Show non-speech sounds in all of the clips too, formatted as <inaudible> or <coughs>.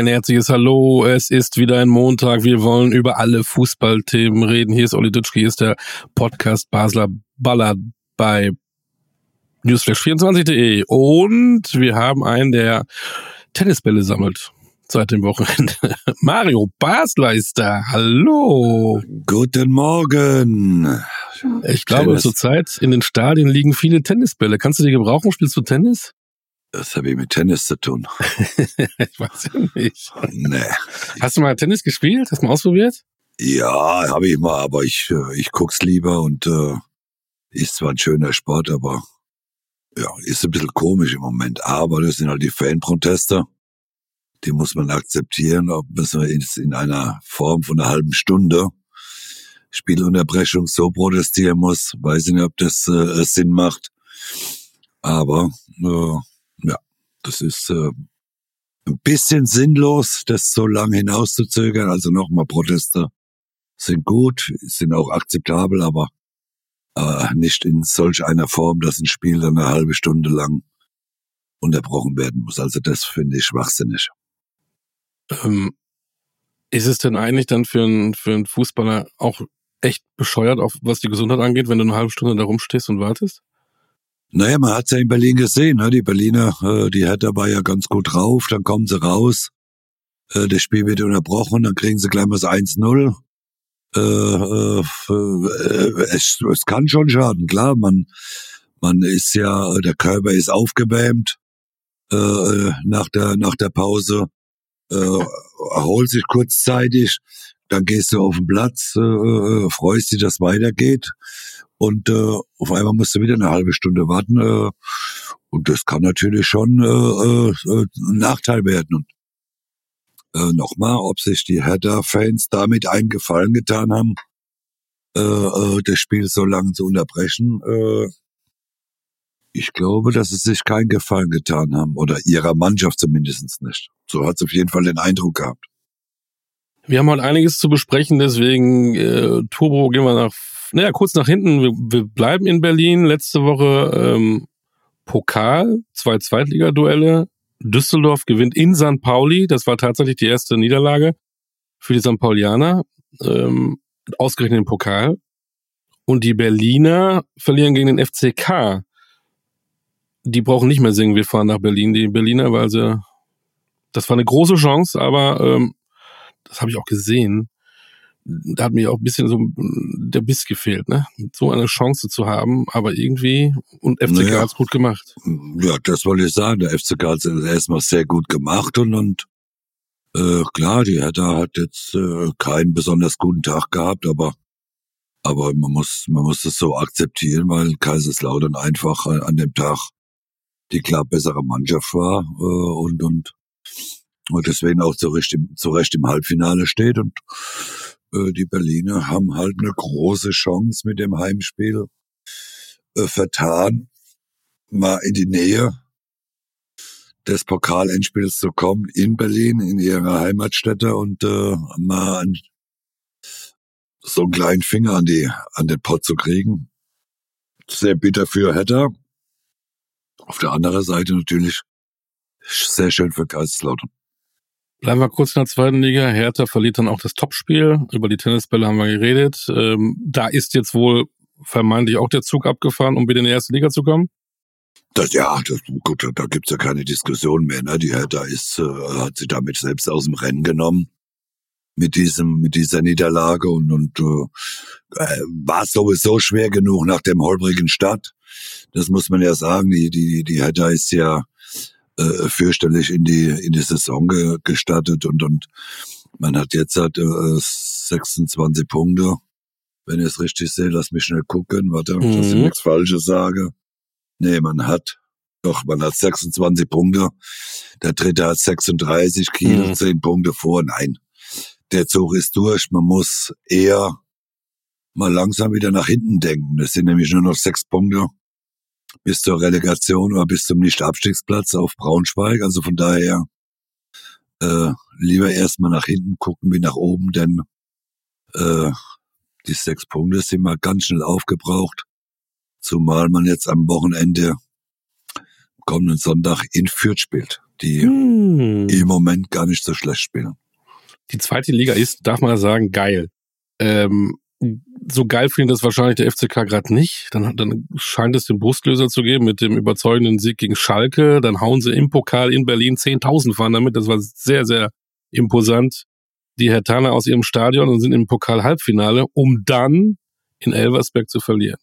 Ein herzliches Hallo. Es ist wieder ein Montag. Wir wollen über alle Fußballthemen reden. Hier ist Olli Dutschke, hier ist der Podcast Basler Baller bei newsflash24.de. Und wir haben einen, der Tennisbälle sammelt seit dem Wochenende. <laughs> Mario Basler ist da. Hallo. Guten Morgen. Ich glaube, Tennis. zurzeit in den Stadien liegen viele Tennisbälle. Kannst du die gebrauchen? Spielst du Tennis? Das habe ich mit Tennis zu tun. <laughs> ich weiß ja nicht. Nee. Hast du mal Tennis gespielt? Hast du mal ausprobiert? Ja, habe ich mal, aber ich, äh, ich guck's lieber und äh, ist zwar ein schöner Sport, aber ja, ist ein bisschen komisch im Moment. Aber das sind halt die Fanproteste. Die muss man akzeptieren, ob man so in, in einer Form von einer halben Stunde Spielunterbrechung so protestieren muss. Weiß ich nicht, ob das äh, Sinn macht. Aber äh, das ist äh, ein bisschen sinnlos, das so lange hinauszuzögern. Also nochmal Proteste sind gut, sind auch akzeptabel, aber äh, nicht in solch einer Form, dass ein Spiel dann eine halbe Stunde lang unterbrochen werden muss. Also das finde ich schwachsinnig. Ähm, ist es denn eigentlich dann für einen, für einen Fußballer auch echt bescheuert, auch was die Gesundheit angeht, wenn du eine halbe Stunde da rumstehst und wartest? Naja, man hat's ja in Berlin gesehen, ne? die Berliner, äh, die Hertha war ja ganz gut drauf, dann kommen sie raus, äh, das Spiel wird unterbrochen, dann kriegen sie gleich mal das 1-0. Äh, äh, äh, es, es kann schon schaden, klar, man, man ist ja, der Körper ist aufgewärmt äh, nach der, nach der Pause, äh, erholt sich kurzzeitig, dann gehst du auf den Platz, äh, äh, freust dich, dass weitergeht und äh, auf einmal musst du wieder eine halbe Stunde warten äh, und das kann natürlich schon äh, äh, ein Nachteil werden. Und äh, nochmal, ob sich die Hertha-Fans damit einen Gefallen getan haben, äh, äh, das Spiel so lange zu unterbrechen, äh, ich glaube, dass sie sich keinen Gefallen getan haben oder ihrer Mannschaft zumindest nicht. So hat es auf jeden Fall den Eindruck gehabt. Wir haben heute einiges zu besprechen, deswegen äh, Turbo gehen wir nach, naja, kurz nach hinten. Wir, wir bleiben in Berlin. Letzte Woche ähm, Pokal, zwei Zweitligaduelle. Düsseldorf gewinnt in St. Pauli. Das war tatsächlich die erste Niederlage für die St. Paulianer. Ähm, ausgerechnet im Pokal. Und die Berliner verlieren gegen den FCK. Die brauchen nicht mehr singen, wir fahren nach Berlin, die Berliner, weil sie, das war eine große Chance, aber ähm, das habe ich auch gesehen, da hat mir auch ein bisschen so der Biss gefehlt, ne? So eine Chance zu haben, aber irgendwie, und FCK Naja. hat's gut gemacht. Ja, das wollte ich sagen. Der FCK hat es erstmal sehr gut gemacht und, und äh, klar, die Hertha hat jetzt äh, keinen besonders guten Tag gehabt, aber aber man muss man muss es so akzeptieren, weil Kaiserslautern einfach äh, an dem Tag die klar bessere Mannschaft war äh, und und und deswegen auch zu Recht im, zu Recht im Halbfinale steht und die Berliner haben halt eine große Chance mit dem Heimspiel äh, vertan, mal in die Nähe des Pokalendspiels zu kommen in Berlin, in ihrer Heimatstätte und äh, mal an, so einen kleinen Finger an die an den Pott zu kriegen. Sehr bitter für Hertha. Auf der anderen Seite natürlich sehr schön für Kaiserslautern. Bleiben wir kurz in der zweiten Liga. Hertha verliert dann auch das Topspiel. Über die Tennisbälle haben wir geredet. Ähm, da ist jetzt wohl vermeintlich auch der Zug abgefahren, um wieder in die erste Liga zu kommen. Das, ja, das, gut, da gibt's ja keine Diskussion mehr. Ne? Die Hertha ist, äh, hat sie damit selbst aus dem Rennen genommen mit diesem, mit dieser Niederlage und, und äh, äh, war sowieso schwer genug nach dem holprigen Start. Das muss man ja sagen. Die, die, die Hertha ist ja äh, fürchterlich in die in die Saison ge, gestartet und und man hat jetzt halt äh, 26 Punkte. Wenn ich es richtig sehe, lass mich schnell gucken, warte, dass ich Mhm. nichts Falsches sage. Nee, man hat doch, man hat 26 Punkte. Der dritte hat 36, Kiel Mhm. 10 Punkte vor. Nein, der Zug ist durch. Man muss eher mal langsam wieder nach hinten denken. Es sind nämlich nur noch sechs Punkte bis zur Relegation oder bis zum Nicht-Abstiegsplatz auf Braunschweig. Also von daher äh, lieber erstmal nach hinten gucken wie nach oben, denn äh, die sechs Punkte sind mal ganz schnell aufgebraucht. Zumal man jetzt am Wochenende kommenden Sonntag in Fürth spielt, die hm. im Moment gar nicht so schlecht spielen. Die zweite Liga ist, darf man sagen, geil. Ähm, so geil findet das wahrscheinlich der FCK gerade nicht. Dann, dann scheint es den Brustlöser zu geben mit dem überzeugenden Sieg gegen Schalke. Dann hauen sie im Pokal in Berlin 10.000 fahren damit. Das war sehr, sehr imposant. Die Hertaner aus ihrem Stadion und sind im Pokal-Halbfinale, um dann in Elversberg zu verlieren.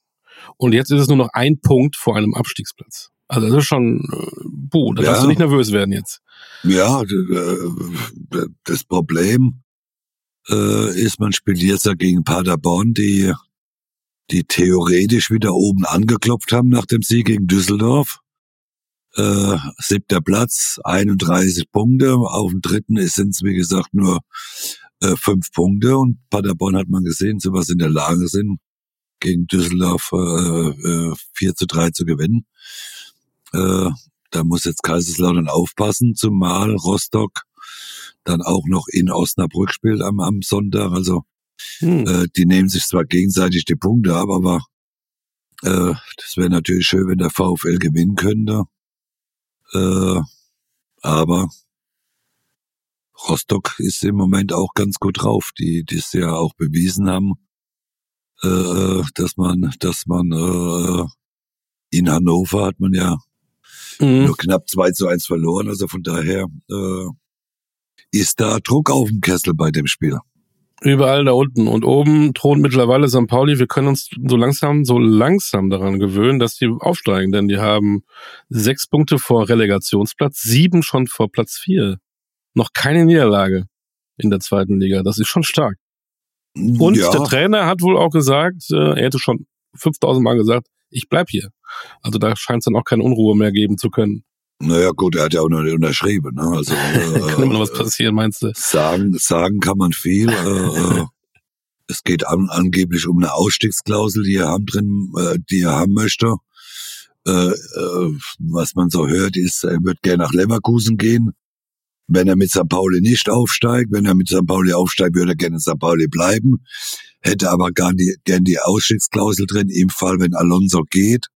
Und jetzt ist es nur noch ein Punkt vor einem Abstiegsplatz. Also das ist schon, buh, da ja. darfst du nicht nervös werden jetzt. Ja, äh, das Problem äh, ist, man spielt jetzt gegen Paderborn, die, die theoretisch wieder oben angeklopft haben nach dem Sieg gegen Düsseldorf. Äh, siebter Platz, 31 Punkte. Auf dem dritten sind es, wie gesagt, nur äh, fünf Punkte. Und Paderborn hat man gesehen, so was in der Lage sind, gegen Düsseldorf äh, äh, 4 zu 3 zu gewinnen. Äh, da muss jetzt Kaiserslautern aufpassen, zumal Rostock dann auch noch in Osnabrück spielt am, am Sonntag. Also hm. äh, die nehmen sich zwar gegenseitig die Punkte ab, aber äh, das wäre natürlich schön, wenn der VfL gewinnen könnte. Äh, aber Rostock ist im Moment auch ganz gut drauf, die die es ja auch bewiesen haben, äh, dass man, dass man äh, in Hannover hat man ja mhm. nur knapp 2 zu 1 verloren. Also von daher äh, ist da Druck auf dem Kessel bei dem Spiel. Überall da unten. Und oben thront mittlerweile St. Pauli. Wir können uns so langsam, so langsam daran gewöhnen, dass die aufsteigen, denn die haben sechs Punkte vor Relegationsplatz, sieben schon vor Platz vier. Noch keine Niederlage in der zweiten Liga. Das ist schon stark. Und ja. der Trainer hat wohl auch gesagt, äh, er hätte schon 5000 Mal gesagt, ich bleib hier. Also da scheint es dann auch keine Unruhe mehr geben zu können. Naja, gut, er hat ja auch noch nicht unterschrieben. Ne? Also, <laughs> äh, kann immer noch was passieren, meinst du? Sagen, sagen kann man viel. äh, äh <laughs> es geht an, angeblich um eine Ausstiegsklausel, die er haben drin, äh, die er haben möchte. Äh, äh, was man so hört, ist, er wird gerne nach Leverkusen gehen. Wenn er mit St. Pauli nicht aufsteigt, wenn er mit St. Pauli aufsteigt, würde er gerne in St. Pauli bleiben. Hätte aber gern die, gern die Ausstiegsklausel drin, im Fall, wenn Alonso geht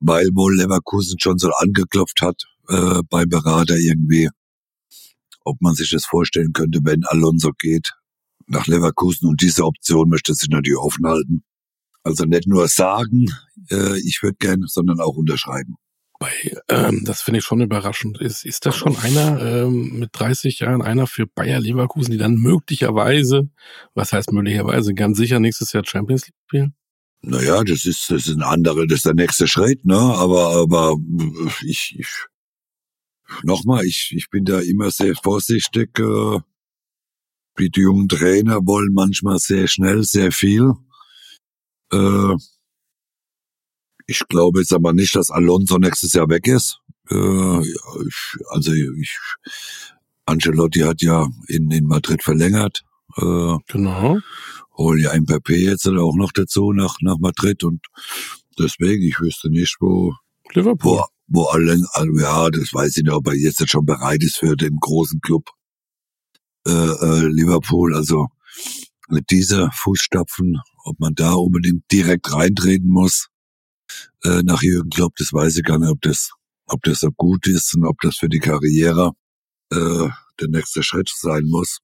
weil wohl Leverkusen schon so angeklopft hat äh, beim Berater irgendwie, ob man sich das vorstellen könnte, wenn Alonso geht nach Leverkusen und diese Option möchte sich natürlich offen halten. Also nicht nur sagen, äh, ich würde gern, sondern auch unterschreiben. Bei, ähm, das finde ich schon überraschend. Ist, ist das schon einer ähm, mit 30 Jahren, einer für Bayer Leverkusen, die dann möglicherweise, was heißt möglicherweise, ganz sicher nächstes Jahr Champions League spielen? Naja, das ist, das ist ein anderer, das ist der nächste Schritt, ne? Aber, aber ich, ich nochmal, ich, ich bin da immer sehr vorsichtig. Äh, die jungen Trainer wollen manchmal sehr schnell, sehr viel. Äh, ich glaube jetzt aber nicht, dass Alonso nächstes Jahr weg ist. Äh, ich, also ich, Ancelotti hat ja in, in Madrid verlängert. Äh, genau hol ja Mbappé jetzt auch noch dazu nach, nach Madrid und deswegen, ich wüsste nicht, wo, Liverpool. wo, wo allen, ja, das weiß ich nicht, ob er jetzt schon bereit ist für den großen Club, äh, äh, Liverpool, also mit dieser Fußstapfen, ob man da unbedingt direkt reintreten muss, äh, nach Jürgen Klopp, das weiß ich gar nicht, ob das, ob das so gut ist und ob das für die Karriere, äh, der nächste Schritt sein muss.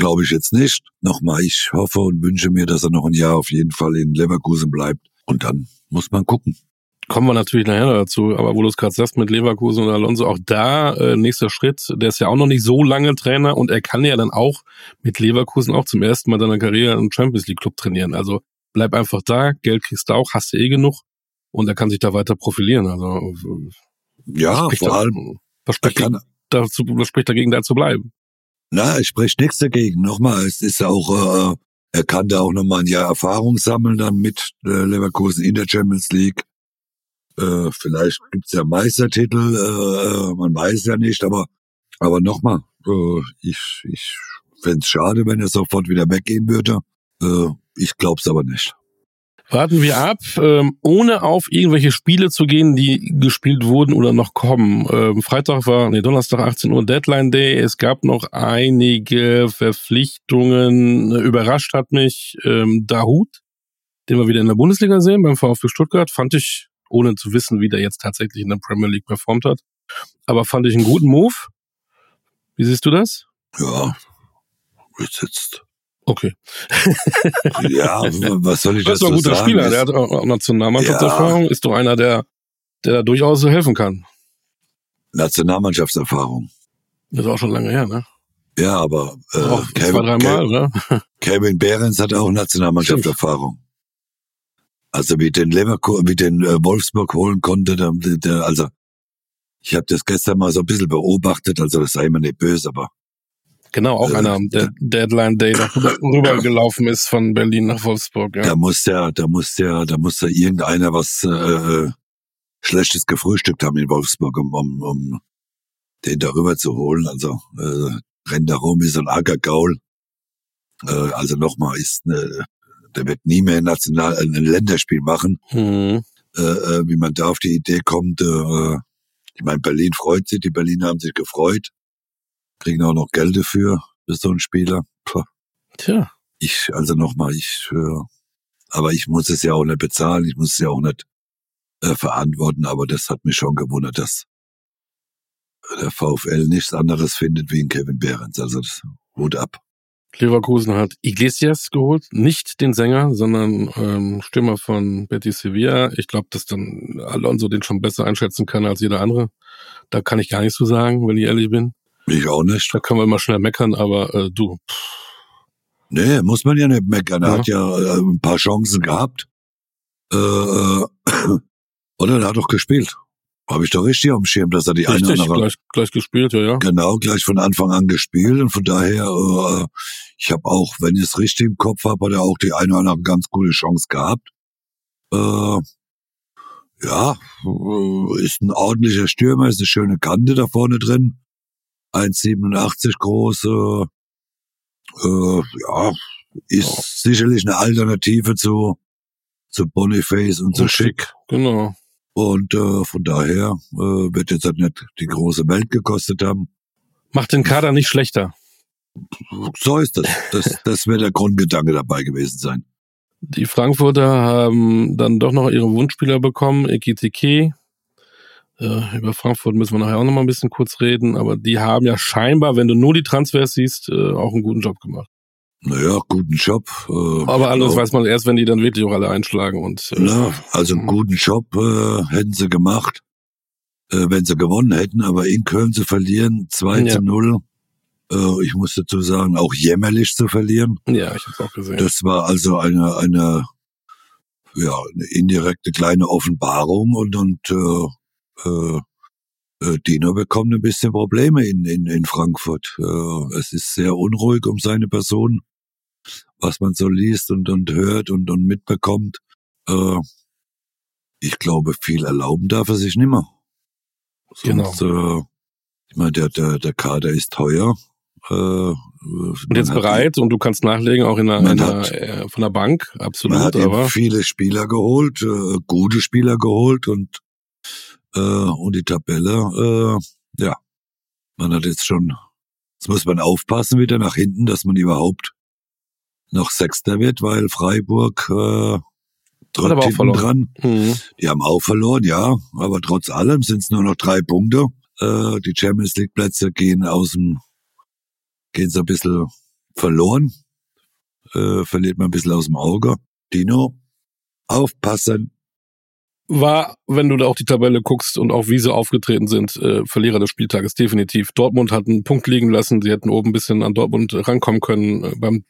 Glaube ich jetzt nicht. Nochmal, ich hoffe und wünsche mir, dass er noch ein Jahr auf jeden Fall in Leverkusen bleibt. Und dann muss man gucken. Kommen wir natürlich nachher dazu, aber wo du es gerade sagst mit Leverkusen und Alonso, auch da äh, nächster Schritt, der ist ja auch noch nicht so lange Trainer und er kann ja dann auch mit Leverkusen auch zum ersten Mal seiner Karriere einen Champions League Club trainieren. Also bleib einfach da, Geld kriegst du auch, hast du eh genug und er kann sich da weiter profilieren. Also ja, vor allem was spricht, kann, dazu, was spricht dagegen, da zu bleiben? Na, ich spreche nichts dagegen. Nochmal, es ist auch, äh, er kann da auch nochmal ein Jahr Erfahrung sammeln dann mit äh, Leverkusen in der Champions League. Äh, vielleicht gibt's ja Meistertitel, äh, man weiß ja nicht, aber aber nochmal, äh, ich, ich fände schade, wenn er sofort wieder weggehen würde. Äh, ich glaub's aber nicht. Warten wir ab, ähm, ohne auf irgendwelche Spiele zu gehen, die gespielt wurden oder noch kommen. Ähm, Freitag war, nee, Donnerstag 18 Uhr Deadline Day. Es gab noch einige Verpflichtungen. Überrascht hat mich ähm, Dahut, den wir wieder in der Bundesliga sehen beim VfB Stuttgart. Fand ich ohne zu wissen, wie der jetzt tatsächlich in der Premier League performt hat. Aber fand ich einen guten Move. Wie siehst du das? Ja, jetzt. Okay. ja, <laughs> was soll ich das dazu sagen? Das ist doch ein guter? Spieler. Der hat auch Nationalmannschaftserfahrung. Ist doch einer, der, der da durchaus helfen kann. Nationalmannschaftserfahrung. Das ist auch schon lange her, ne? Ja, aber äh, auch zwei, drei Mal, <laughs> oder? Kevin Behrens hat auch Nationalmannschaftserfahrung. Also wie den Leverkusen, wie den äh, Wolfsburg holen konnte, der, der, also ich habe das gestern mal so ein bisschen beobachtet, also das sei mir nicht böse, aber Genau, auch Äh, einer, der Deadline Day da <coughs> rübergelaufen ist von Berlin nach Wolfsburg. Ja. da muss ja, da muss ja, da muss ja irgendeiner was äh, Schlechtes gefrühstückt haben in Wolfsburg, um, um, um den darüber zu holen. Also äh, rennt da rum wie so ein Ackergaul. Äh, also nochmal, ist äh, der wird nie mehr ein National ein Länderspiel machen. Mhm. äh, äh, wie man da auf die Idee kommt. Äh, ich meine, Berlin freut sich, die Berliner haben sich gefreut, kriegen auch noch Geld dafür, für so einen Spieler. Puh, Tja, ich, also nochmal, ich, äh, aber ich muss es ja auch nicht bezahlen, ich muss es ja auch nicht äh, verantworten, aber das hat mich schon gewundert, dass der VfL nichts anderes findet wie ein Kevin Behrens. Also das Hut ab. Leverkusen hat Iglesias geholt, nicht den Sänger, sondern ähm, Stürmer von Betis Sevilla. Ich glaube, dass dann Alonso den schon besser einschätzen kann als jeder andere. Da kann ich gar nichts zu sagen, wenn ich ehrlich bin. Ich auch nicht. Da können wir immer schnell meckern, aber äh, du, Nee, muss man ja nicht meckern. Er Ja. hat ja äh, ein paar Chancen gehabt. Äh, äh, oder er hat doch gespielt. Habe ich doch richtig dem Schirm, dass er die eine oder richtig, andere gleich, gleich gespielt, ja, ja. genau gleich von Anfang an gespielt und von daher, äh, ich habe auch, wenn ich es richtig im Kopf habe, hat er auch die eine oder andere ganz gute Chance gehabt. Äh, ja, äh, ist ein ordentlicher Stürmer, ist eine schöne Kante da vorne drin. 1,87 groß, äh, ja, ist Ja. sicherlich eine Alternative zu, zu Boniface und zu Schick. Genau. Und äh, von daher äh, wird jetzt halt nicht die große Welt gekostet haben. Macht den Kader nicht schlechter. So ist das. Das, <laughs> das wäre der Grundgedanke dabei gewesen sein. Die Frankfurter haben dann doch noch ihre Wunschspieler bekommen, Ekitike. Äh, über Frankfurt müssen wir nachher auch noch mal ein bisschen kurz reden, aber die haben ja scheinbar, wenn du nur die Transfers siehst, äh, auch einen guten Job gemacht. Naja, guten Job. Äh, Aber alles glaub- weiß man erst, wenn die dann wirklich auch alle einschlagen und äh, Na, also einen guten Job äh, hätten sie gemacht, äh, wenn sie gewonnen hätten, aber in Köln zu verlieren, 2 Ja. zu 0. Äh, ich muss dazu sagen, auch jämmerlich zu verlieren. ja, ich hab's auch gesehen. Das war also eine, eine, ja, eine indirekte kleine Offenbarung und, und äh, äh, äh, Dino bekommt ein bisschen Probleme in, in, in Frankfurt. Äh, es ist sehr unruhig um seine Person, was man so liest und, und hört und, und mitbekommt. Äh, ich glaube, viel erlauben darf er sich nimmer. Genau. Sonst, äh, ich meine, der, der, der Kader ist teuer. Äh, und jetzt bereit und du kannst nachlegen, auch in Man in der hat- äh, von der Bank, Man absolut, hat eben aber viele Spieler geholt, äh, gute Spieler geholt und äh, und die Tabelle, äh, ja, man hat jetzt schon, jetzt muss man aufpassen wieder nach hinten, dass man überhaupt noch Sechster wird, weil Freiburg äh, drückt aber auch verloren. dran. mhm. Die haben auch verloren, ja, aber trotz allem sind es nur noch drei Punkte. Äh, die Champions League Plätze gehen aus dem, gehen so ein bisschen verloren, äh, verliert man ein bisschen aus dem Auge. Dino, aufpassen. War, wenn du da auch die Tabelle guckst und auch wie sie aufgetreten sind, äh, Verlierer des Spieltages definitiv. Dortmund hat einen Punkt liegen lassen, sie hätten oben ein bisschen an Dortmund rankommen können äh, beim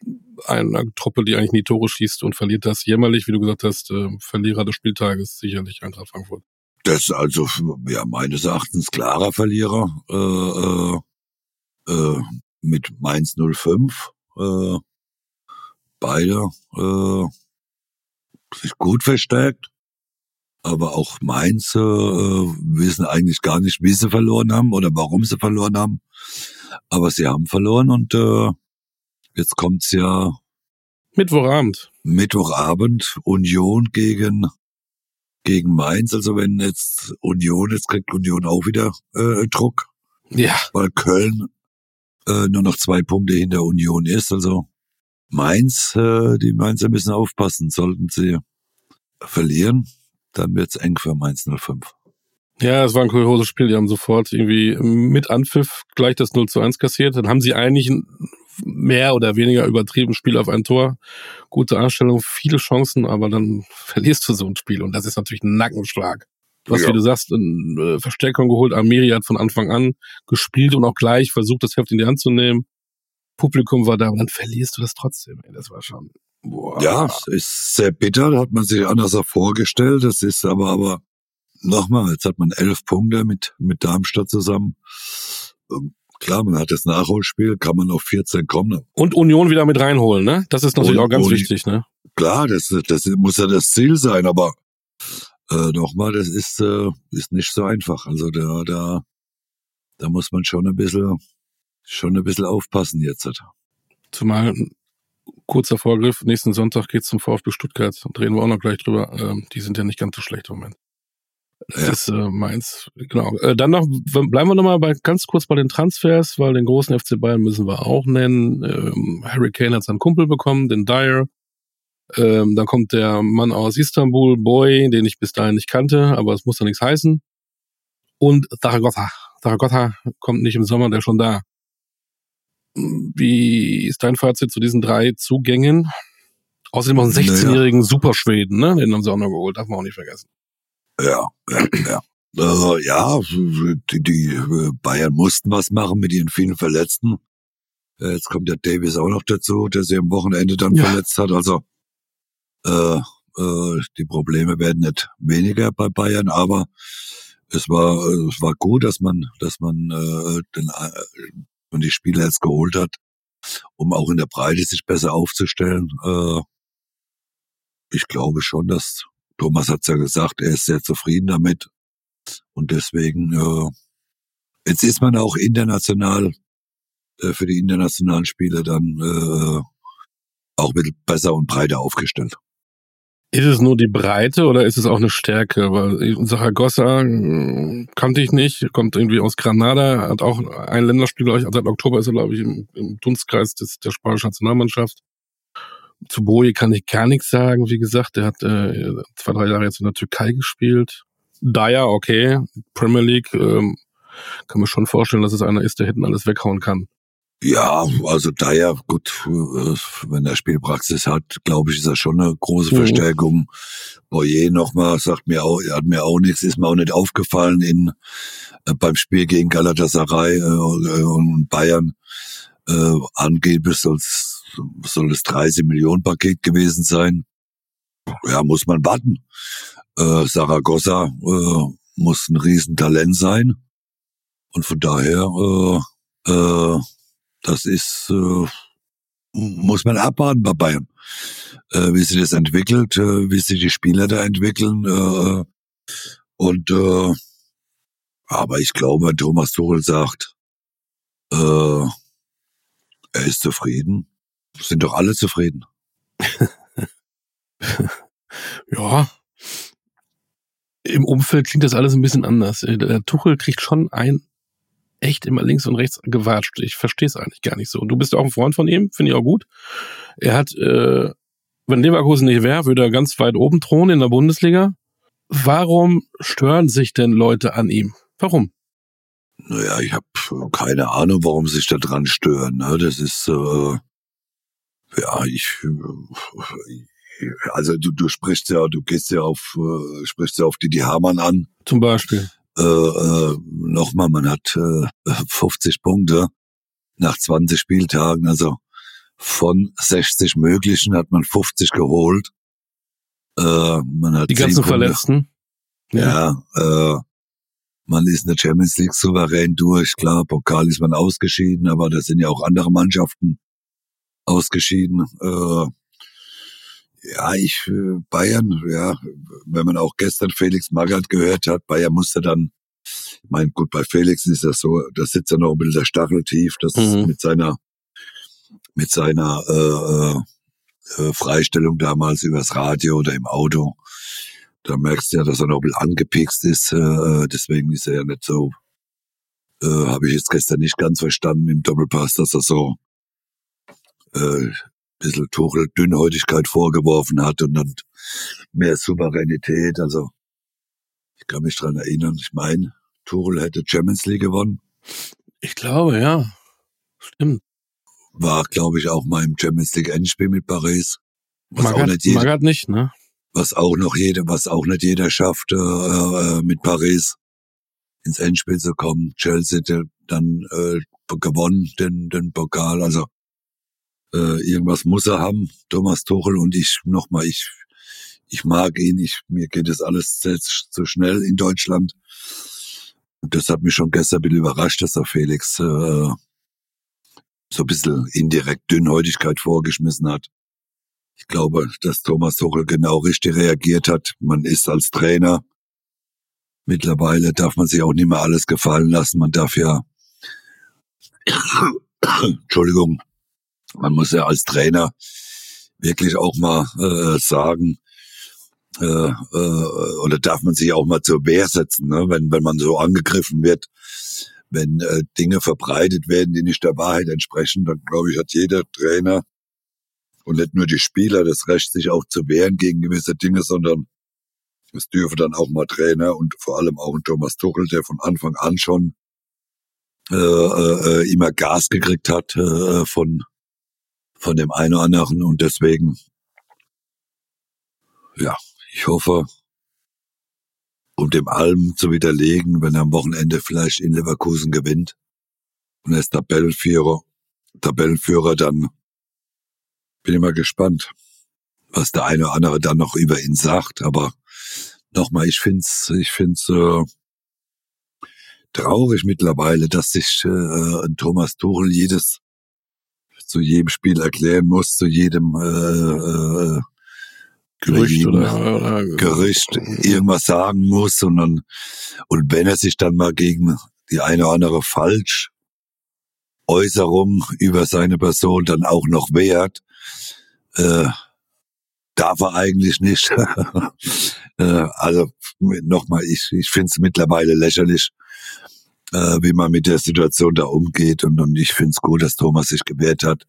einer Truppe, die eigentlich nie Tore schießt und verliert das jämmerlich, wie du gesagt hast, äh, Verlierer des Spieltages sicherlich Eintracht Frankfurt. Das ist also ja meines Erachtens klarer Verlierer äh, äh, äh, mit Mainz 05. Äh, beide äh, sich gut verstärkt, aber auch Mainz äh, wissen eigentlich gar nicht, wie sie verloren haben oder warum sie verloren haben. Aber sie haben verloren und äh, jetzt kommt's ja Mittwochabend. Mittwochabend Union gegen gegen Mainz. Also wenn jetzt Union, jetzt kriegt Union auch wieder äh, Druck, Ja, weil Köln äh, nur noch zwei Punkte hinter Union ist. Also Mainz, äh, die Mainzer müssen aufpassen, sollten sie verlieren. Dann wird's eng für Mainz 05. Ja, es war ein kurioses Spiel. Die haben sofort irgendwie mit Anpfiff gleich das 0 zu 1 kassiert. Dann haben sie eigentlich ein mehr oder weniger übertrieben Spiel auf ein Tor. Gute Anstellung, viele Chancen, aber dann <laughs> verlierst du so ein Spiel. Und das ist natürlich ein Nackenschlag. Du hast, ja. wie du sagst, eine Verstärkung geholt. Amiri hat von Anfang an gespielt und auch gleich versucht, das Heft in die Hand zu nehmen. Publikum war da, aber dann verlierst du das trotzdem. Ey. Das war schon. Boah. Ja, ist sehr bitter, hat man sich anders vorgestellt. Das ist aber, aber nochmal, jetzt hat man elf Punkte mit, mit Darmstadt zusammen. Ähm, klar, man hat das Nachholspiel, kann man auf 14 kommen. Und Union wieder mit reinholen, ne? Das ist natürlich und, auch ganz und, wichtig, ne? Klar, das, das muss ja das Ziel sein, aber äh, nochmal, das ist, äh, ist nicht so einfach. Also da, da, da muss man schon ein bisschen, schon ein bisschen aufpassen jetzt. Zumal kurzer Vorgriff, nächsten Sonntag geht's zum VfB Stuttgart, drehen wir auch noch gleich drüber. Ähm, die sind ja nicht ganz so schlecht im Moment. Das ja. ist äh, meins. Genau. Äh, dann noch, bleiben wir nochmal bei, ganz kurz bei den Transfers, weil den großen FC Bayern müssen wir auch nennen. Ähm, Harry Kane hat seinen Kumpel bekommen, den Dyer. Ähm, dann kommt der Mann aus Istanbul, Boy, den ich bis dahin nicht kannte, aber es muss ja nichts heißen. Und Zaragoza. Zaragoza kommt nicht im Sommer, der ist schon da. Wie ist dein Fazit zu diesen drei Zugängen? Außerdem noch einen 16-jährigen naja. Superschweden, ne? Den haben sie auch noch geholt, darf man auch nicht vergessen. Ja, ja, ja. Äh, ja, die, die äh, Bayern mussten was machen mit ihren vielen Verletzten. Äh, jetzt kommt der Davis auch noch dazu, der sich am Wochenende dann ja. verletzt hat. Also äh, äh, die Probleme werden nicht weniger bei Bayern, aber es war es war gut, dass man dass man äh, den, man die Spieler jetzt geholt hat, um auch in der Breite sich besser aufzustellen. Äh, ich glaube schon, dass Thomas hat's ja gesagt, er ist sehr zufrieden damit. Und deswegen, äh, jetzt ist man auch international äh, für die internationalen Spiele dann äh, auch ein bisschen besser und breiter aufgestellt. Ist es nur die Breite oder ist es auch eine Stärke? Weil Saragossa äh, kannte ich nicht, kommt irgendwie aus Granada, hat auch ein Länderspiel, glaube ich, seit Oktober ist er, glaube ich, im, im Dunstkreis des, der spanischen Nationalmannschaft. Zu Boje kann ich gar nichts sagen, wie gesagt, der hat äh, zwei, drei Jahre jetzt in der Türkei gespielt. Dyer, okay, Premier League, ähm, kann man schon vorstellen, dass es einer ist, der hinten alles weghauen kann. Ja, also Dyer, gut, wenn er Spielpraxis hat, glaube ich, ist er schon eine große mhm. Verstärkung. Boyer nochmal, sagt mir auch, hat mir auch nichts, ist mir auch nicht aufgefallen in äh, beim Spiel gegen Galatasaray äh, und Bayern. Äh, angeblich soll es soll es 30 Millionen Paket gewesen sein. Ja, muss man warten. Äh, Saragossa äh, muss ein Riesentalent sein. Und von daher, äh, äh, das ist, äh, muss man abwarten bei Bayern. Äh, wie sich das entwickelt, äh, wie sich die Spieler da entwickeln. Und aber ich glaube, Thomas Tuchel sagt, er ist zufrieden. Sind doch alle zufrieden. <laughs> ja. Im Umfeld klingt das alles ein bisschen anders. Der Tuchel kriegt schon ein echt immer links und rechts gewatscht. Ich verstehe es eigentlich gar nicht so. Und du bist auch ein Freund von ihm, finde ich auch gut. Er hat, äh, wenn Leverkusen nicht wäre, würde er ganz weit oben thronen in der Bundesliga. Warum stören sich denn Leute an ihm? Warum? Naja, ich habe keine Ahnung, warum sich da dran stören. Ne? Das ist, äh, ja, ich, also du, du sprichst ja, du gehst ja auf, äh, sprichst ja auf Didi Hamann an. Zum Beispiel. Äh, äh, Nochmal, man hat äh, 50 Punkte nach 20 Spieltagen, also von 60 möglichen hat man 50 geholt. Äh, man hat Die ganzen Verletzten. Ja, ja äh, man ist in der Champions League souverän durch. Klar, Pokal ist man ausgeschieden, aber da sind ja auch andere Mannschaften ausgeschieden. Äh, ja, ich, äh, Bayern, ja, wenn man auch gestern Felix Magath gehört hat, Bayern musste dann, ich meine, gut, bei Felix ist das so, da sitzt er noch ein bisschen der Stachel tief, das mhm. mit seiner, mit seiner äh, äh, Freistellung damals übers Radio oder im Auto. Da merkst du ja, dass er noch ein bisschen angepikst ist, äh, deswegen ist er ja nicht so, äh, habe ich jetzt gestern nicht ganz verstanden im Doppelpass, dass er so äh, bisschen Tuchel Dünnhäutigkeit vorgeworfen hat und dann mehr Souveränität. Also kann mich dran erinnern. Ich meine, Tuchel hätte Champions League gewonnen. Ich glaube, ja. Stimmt. War, glaube ich, auch mal im Champions League Endspiel mit Paris. Was Magath, auch nicht jeder, Magath nicht, ne? Was auch noch jeder, was auch nicht jeder schafft, äh, äh, mit Paris ins Endspiel zu kommen. Chelsea dann äh, gewonnen, den, den Pokal. Also äh, irgendwas muss er haben, Thomas Tuchel und ich nochmal, ich, ich mag ihn, ich, mir geht das alles jetzt zu schnell in Deutschland. Und das hat mich schon gestern ein bisschen überrascht, dass er Felix äh, so ein bisschen indirekt Dünnhäutigkeit vorgeschmissen hat. Ich glaube, dass Thomas Tuchel genau richtig reagiert hat. Man ist als Trainer. Mittlerweile darf man sich auch nicht mehr alles gefallen lassen. Man darf ja, <coughs> Entschuldigung, man muss ja als Trainer wirklich auch mal äh, sagen, äh, äh, oder darf man sich auch mal zur Wehr setzen, ne? wenn, wenn man so angegriffen wird, wenn äh, Dinge verbreitet werden, die nicht der Wahrheit entsprechen, dann glaube ich, hat jeder Trainer und nicht nur die Spieler das Recht, sich auch zu wehren gegen gewisse Dinge, sondern es dürfe dann auch mal Trainer und vor allem auch ein Thomas Tuchel, der von Anfang an schon äh, äh, immer Gas gekriegt hat äh, von von dem einen oder anderen und deswegen, ja, ich hoffe, um dem allem zu widerlegen, wenn er am Wochenende vielleicht in Leverkusen gewinnt und er ist Tabellenführer, Tabellenführer, dann bin ich mal gespannt, was der eine oder andere dann noch über ihn sagt. Aber nochmal, ich find's, ich find's äh, traurig mittlerweile, dass sich äh, Thomas Tuchel jedes zu jedem Spiel erklären muss, zu jedem äh, äh, Gerücht oder, oder Gerücht irgendwas sagen muss, sondern und wenn er sich dann mal gegen die eine oder andere falsch Äußerung über seine Person dann auch noch wehrt, äh, darf er eigentlich nicht. <laughs> äh, also nochmal, ich, ich finde es mittlerweile lächerlich, äh, wie man mit der Situation da umgeht. Und, und ich finde es gut, dass Thomas sich gewehrt hat.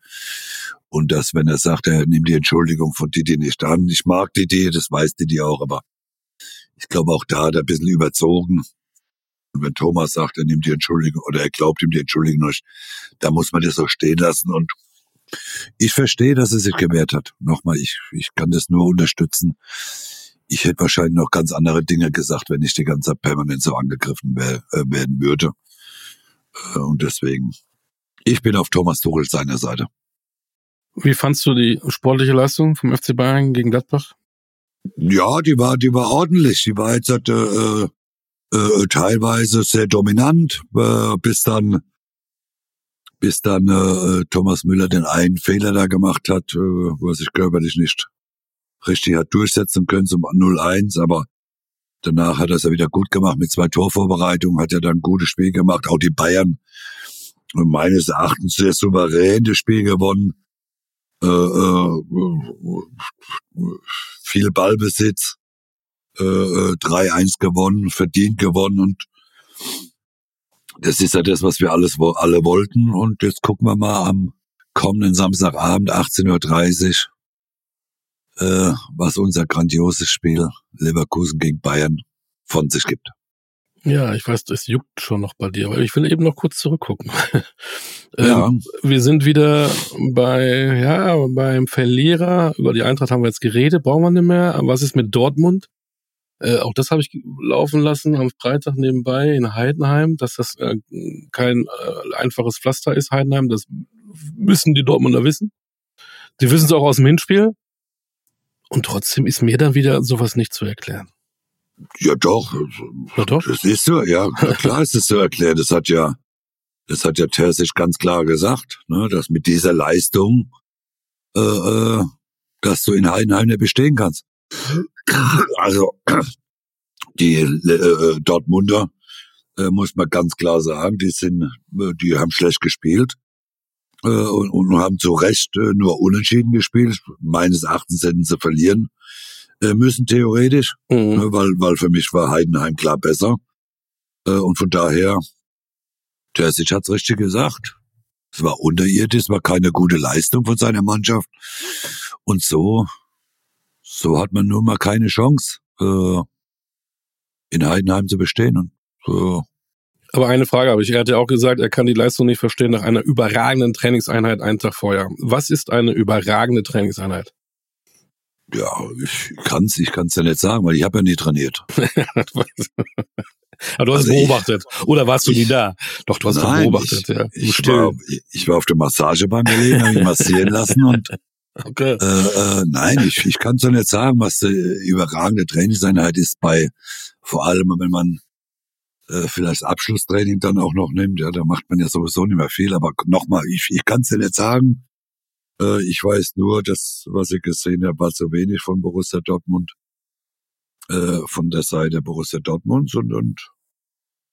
Und dass, wenn er sagt, er nimmt die Entschuldigung von Didi nicht an. Ich mag Didi, das weiß Didi auch, aber ich glaube auch da hat er ein bisschen überzogen. Und wenn Thomas sagt, er nimmt die Entschuldigung oder er glaubt ihm die Entschuldigung nicht, da muss man das so stehen lassen. Und ich verstehe, dass er sich gewehrt hat. Nochmal, ich, ich kann das nur unterstützen ich hätte wahrscheinlich noch ganz andere Dinge gesagt, wenn ich die ganze Zeit permanent so angegriffen wär, äh, werden würde. Äh, und deswegen, ich bin auf Thomas Tuchel seiner Seite. Wie fandst du die sportliche Leistung vom FC Bayern gegen Gladbach? Ja, die war, die war ordentlich. Die war jetzt äh, äh, teilweise sehr dominant, äh, bis dann bis dann äh, Thomas Müller den einen Fehler da gemacht hat, äh, was ich körperlich nicht richtig hat durchsetzen können zum 0-1, aber danach hat er es ja wieder gut gemacht mit zwei Torvorbereitungen, hat er dann ein gutes Spiel gemacht. Auch die Bayern meines Erachtens sehr souverän das Spiel gewonnen. Äh, äh, viel Ballbesitz, äh, 3-1 äh, gewonnen, verdient gewonnen und das ist ja das, was wir alles alle wollten. Und jetzt gucken wir mal am kommenden Samstagabend 18.30 Uhr äh, was unser grandioses Spiel Leverkusen gegen Bayern von sich gibt. Ja, ich weiß, es juckt schon noch bei dir, aber ich will eben noch kurz zurückgucken. <laughs> ja. Ähm, wir sind wieder bei, ja, beim Verlierer. Über die Eintracht haben wir jetzt geredet, brauchen wir nicht mehr. Was ist mit Dortmund? Äh, auch das habe ich laufen lassen am Freitag nebenbei in Heidenheim, dass das äh, kein äh, einfaches Pflaster ist, Heidenheim. Das müssen die Dortmunder wissen. Die wissen es auch aus dem Hinspiel. Und trotzdem ist mir dann wieder sowas nicht zu erklären. Ja doch. Ja doch. Das ist so, ja, klar ist es zu erklären. Das hat ja, das hat ja Terzic ganz klar gesagt, ne, dass mit dieser Leistung, äh, äh, dass du in Heidenheim nicht bestehen kannst. Also die äh, Dortmunder äh, muss man ganz klar sagen, die sind, äh, die haben schlecht gespielt äh, und, und haben zu Recht äh, nur unentschieden gespielt. Meines Erachtens hätten sie verlieren äh, müssen, theoretisch, mhm. ne, weil, weil für mich war Heidenheim klar besser. Äh, und von daher, Terzic hat's richtig gesagt. Es war unterirdisch, es war keine gute Leistung von seiner Mannschaft. Und so, so hat man nun mal keine Chance. Äh, in Heidenheim zu bestehen. Und so. Aber eine Frage habe ich. Er hat ja auch gesagt, er kann die Leistung nicht verstehen nach einer überragenden Trainingseinheit einen Tag vorher. Was ist eine überragende Trainingseinheit? Ja, ich kann's, ich kann's ja nicht sagen, weil ich habe ja nie trainiert. <laughs> Aber du hast also beobachtet. Ich, Oder warst du nie da? Doch, du hast nein, beobachtet, ich, ja. Ich war, ich war auf der Massage beim Berlin, habe mich massieren <laughs> lassen und okay. äh, äh, nein, ich, ich kann es ja nicht sagen, was die überragende Trainingseinheit ist bei, vor allem wenn man äh, vielleicht Abschlusstraining dann auch noch nimmt, ja, da macht man ja sowieso nicht mehr viel, aber nochmal, ich, ich kann es ja nicht sagen. Äh, ich weiß nur, dass, was ich gesehen habe, war zu wenig von Borussia Dortmund äh, von der Seite Borussia Dortmund und, und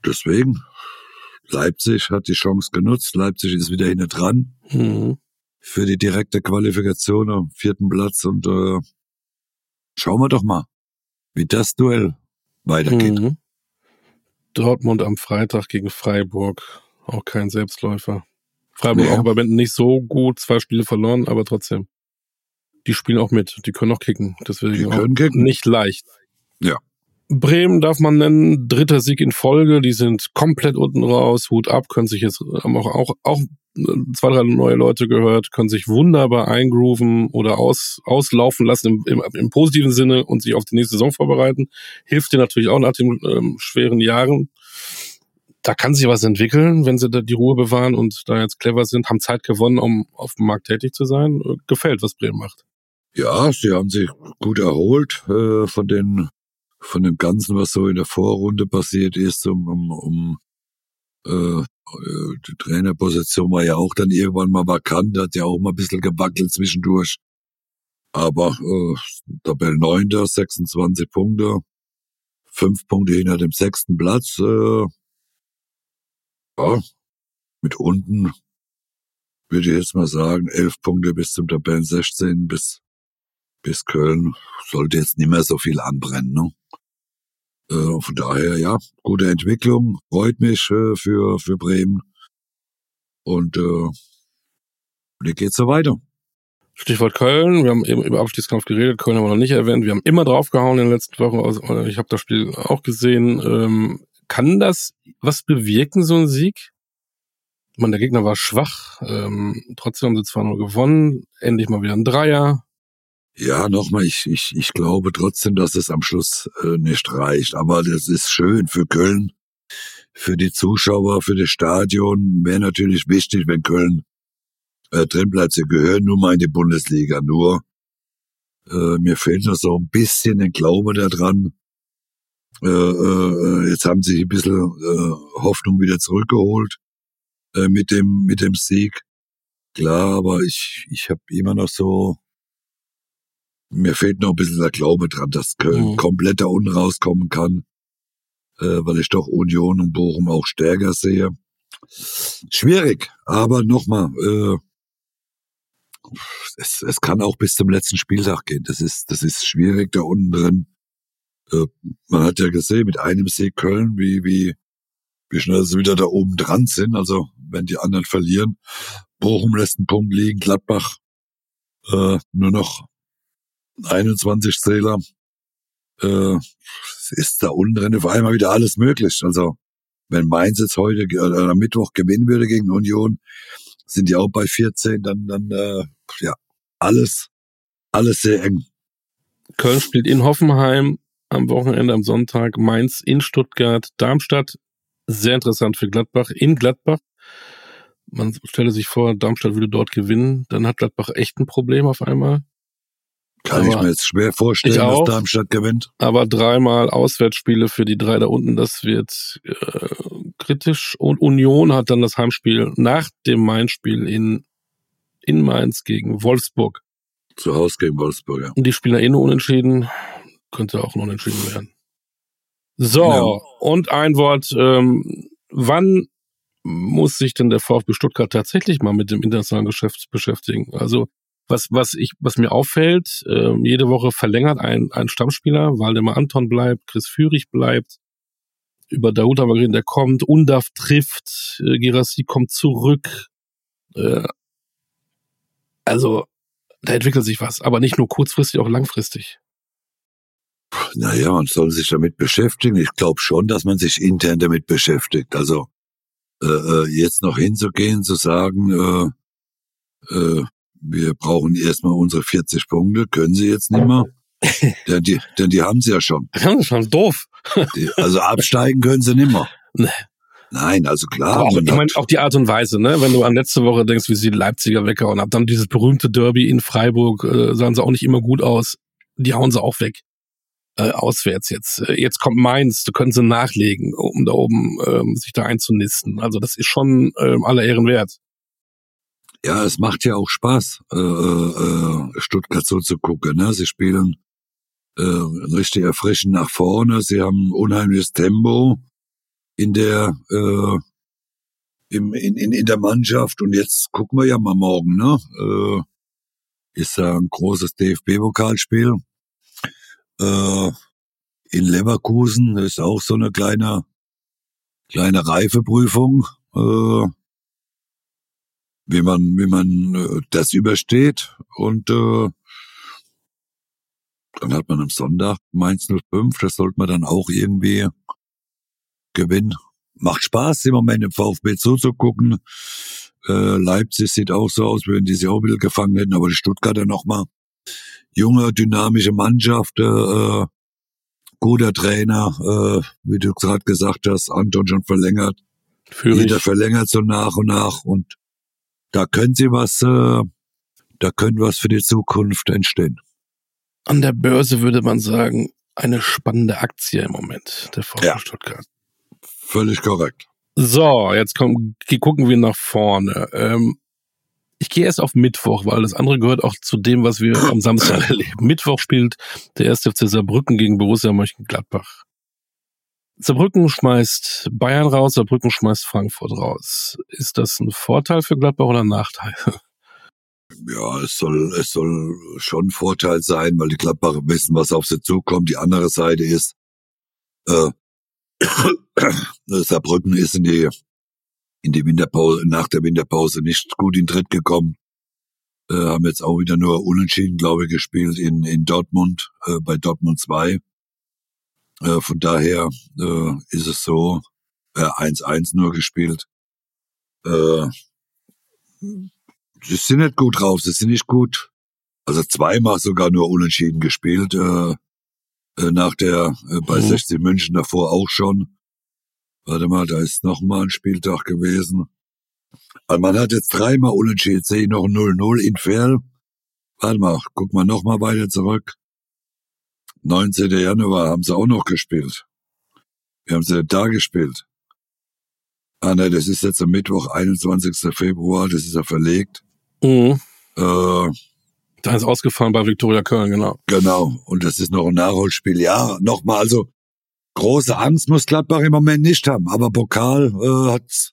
deswegen Leipzig hat die Chance genutzt. Leipzig ist wieder hinten dran mhm. für die direkte Qualifikation am vierten Platz und äh, schauen wir doch mal, wie das Duell weitergeht. Mhm. Dortmund am Freitag gegen Freiburg, auch kein Selbstläufer. Freiburg ja. auch bei Benden nicht so gut, zwei Spiele verloren, aber trotzdem. Die spielen auch mit, die können auch kicken, deswegen auch kicken. nicht leicht. Ja. Bremen darf man nennen, dritter Sieg in Folge, die sind komplett unten raus, Hut ab, können sich jetzt, haben auch, auch, auch zwei, drei neue Leute gehört, können sich wunderbar eingrooven oder aus, auslaufen lassen im, im, im positiven Sinne und sich auf die nächste Saison vorbereiten. Hilft dir natürlich auch nach den ähm, schweren Jahren. Da kann sich was entwickeln, wenn sie da die Ruhe bewahren und da jetzt clever sind, haben Zeit gewonnen, um auf dem Markt tätig zu sein. Gefällt, was Bremen macht. Ja, sie haben sich gut erholt äh, von den von dem Ganzen, was so in der Vorrunde passiert ist, um, um, um äh, die Trainerposition war ja auch dann irgendwann mal vakant, hat ja auch mal ein bisschen gewackelt zwischendurch. Aber äh, Tabelle 9. 26 Punkte, fünf Punkte hinter dem sechsten Platz. Äh, ja, mit unten würde ich jetzt mal sagen, elf Punkte bis zum Tabellen 16 bis bis Köln sollte jetzt nicht mehr so viel anbrennen. Ne? Äh, von daher, ja, gute Entwicklung, freut mich äh, für, für Bremen. Und äh, wie geht's so weiter? Stichwort Köln, wir haben eben über Abstiegskampf geredet, Köln haben wir noch nicht erwähnt. Wir haben immer draufgehauen in den letzten Wochen. Also, äh, ich habe das Spiel auch gesehen. Ähm, kann das was bewirken, so ein Sieg? Ich meine, der Gegner war schwach. Ähm, trotzdem haben sie zwar nur gewonnen. Endlich mal wieder ein Dreier. Ja, nochmal, ich, ich, ich glaube trotzdem, dass es am Schluss äh, nicht reicht. Aber das ist schön für Köln, für die Zuschauer, für das Stadion. Wäre natürlich wichtig, wenn Köln äh, drin bleibt. Sie gehören nun mal in die Bundesliga. Nur äh, mir fehlt noch so ein bisschen der Glaube daran. Äh, äh, jetzt haben sie ein bisschen äh, Hoffnung wieder zurückgeholt äh, mit dem mit dem Sieg. Klar, aber ich ich habe immer noch so mir fehlt noch ein bisschen der Glaube dran, dass Köln mhm. komplett da unten rauskommen kann, äh, weil ich doch Union und Bochum auch stärker sehe. Schwierig, aber nochmal, äh, es, es kann auch bis zum letzten Spieltag gehen. Das ist, das ist schwierig da unten drin. Äh, man hat ja gesehen, mit einem Sieg Köln, wie, wie, wie schnell sie wieder da oben dran sind. Also, wenn die anderen verlieren, Bochum lässt einen Punkt liegen, Gladbach äh, nur noch 21 Zähler, äh, ist da unten drin auf einmal wieder alles möglich. Also wenn Mainz jetzt heute oder am Mittwoch gewinnen würde gegen Union, sind die auch bei 14, dann, dann äh, ja, alles, alles sehr eng. Köln spielt in Hoffenheim am Wochenende, am Sonntag, Mainz in Stuttgart, Darmstadt, sehr interessant für Gladbach, in Gladbach. Man stelle sich vor, Darmstadt würde dort gewinnen, dann hat Gladbach echt ein Problem auf einmal. Kann aber ich mir jetzt schwer vorstellen, auch, dass Darmstadt gewinnt. Aber dreimal Auswärtsspiele für die drei da unten, das wird äh, kritisch. Und Union hat dann das Heimspiel nach dem Mainz-Spiel in, in Mainz gegen Wolfsburg. Zu Hause gegen Wolfsburg, ja. Und die spielen da eh nur unentschieden. Könnte auch noch unentschieden werden. So, ja. und ein Wort. Ähm, wann muss sich denn der VfB Stuttgart tatsächlich mal mit dem internationalen Geschäft beschäftigen? Also was, was ich, was mir auffällt, äh, jede Woche verlängert ein, ein Stammspieler, Waldemar Anton bleibt, Chris Führig bleibt, über Daoud haben der kommt, Undaf trifft, äh, Girassi kommt zurück. Äh, also, da entwickelt sich was, aber nicht nur kurzfristig, auch langfristig. Naja, man soll sich damit beschäftigen. Ich glaube schon, dass man sich intern damit beschäftigt. Also äh, äh, jetzt noch hinzugehen, zu sagen, äh, äh, wir brauchen erstmal unsere 40 Punkte, können sie jetzt nicht mehr. <laughs> denn, die, denn die haben sie ja schon. Das ist schon doof. Die, also absteigen können sie nicht mehr. <laughs> Nee. Nein, also klar. Auch, ich meine, auch die Art und Weise, ne? Wenn du an letzte Woche denkst, wie sie Leipziger weghauen, ab dann dieses berühmte Derby in Freiburg, äh, sahen sie auch nicht immer gut aus. Die hauen sie auch weg. Äh, auswärts jetzt. Äh, jetzt kommt Mainz, da können sie nachlegen, um da oben ähm, sich da einzunisten. Also das ist schon ähm, aller Ehren wert. Ja, es macht ja auch Spaß, äh, äh, Stuttgart so zu gucken. Ne? Sie spielen äh, richtig erfrischend nach vorne. Sie haben unheimliches Tempo in der äh, im, in, in, in der Mannschaft. Und jetzt gucken wir ja mal morgen. Ne? Äh, ist ja ein großes DFB-Pokalspiel äh, in Leverkusen. Ist auch so eine kleine kleine Reifeprüfung. Äh, wie man, wie man äh, das übersteht. Und äh, dann hat man am Sonntag Mainz 05, das sollte man dann auch irgendwie gewinnen. Macht Spaß im Moment im VfB zuzugucken. Äh, Leipzig sieht auch so aus, wie wenn die sich auch bisschen gefangen hätten, aber die Stuttgarter nochmal. Junge, dynamische Mannschaft, äh, guter Trainer, äh, wie du gerade gesagt hast, Anton schon verlängert. Für Jeder verlängert so nach und nach und da können sie was, äh, da können was für die Zukunft entstehen. An der Börse würde man sagen, eine spannende Aktie im Moment, der VfB Ja. Stuttgart. Völlig korrekt. So, jetzt kommen, gucken wir nach vorne. Ähm, ich gehe erst auf Mittwoch, weil das andere gehört auch zu dem, was wir am Samstag <coughs> erleben. Mittwoch spielt der erste FC Saarbrücken gegen Borussia Mönchengladbach. Saarbrücken schmeißt Bayern raus, Saarbrücken schmeißt Frankfurt raus. Ist das ein Vorteil für Gladbach oder ein Nachteil? <laughs> Ja, es soll, es soll schon ein Vorteil sein, weil die Gladbacher wissen, was auf sie zukommt. Die andere Seite ist, äh, <coughs> Saarbrücken ist in die, in die Winterpause, nach der Winterpause nicht gut in Tritt gekommen. Äh, haben jetzt auch wieder nur unentschieden, glaube ich, gespielt in, in Dortmund, äh, bei Dortmund 2. Äh, von daher äh, ist es so, äh, 1-1 nur gespielt. Äh, sie sind nicht gut drauf, sie sind nicht gut. Also zweimal sogar nur unentschieden gespielt, äh, äh, nach der, äh, bei Mhm. 60 München davor auch schon. Warte mal, da ist noch mal ein Spieltag gewesen. Also man hat jetzt dreimal unentschieden, sehe ich noch 0-0 in Ferl. Warte mal, guck mal noch mal weiter zurück. 19. Januar haben sie auch noch gespielt. Wie haben sie denn da gespielt? Ah ne, das ist jetzt am Mittwoch, 21. Februar, das ist ja verlegt. Mhm. Äh, Da ist ausgefallen bei Viktoria Köln, genau. Genau. Und das ist noch ein Nachholspiel. Ja, nochmal, also große Angst muss Gladbach im Moment nicht haben. Aber Pokal äh, hat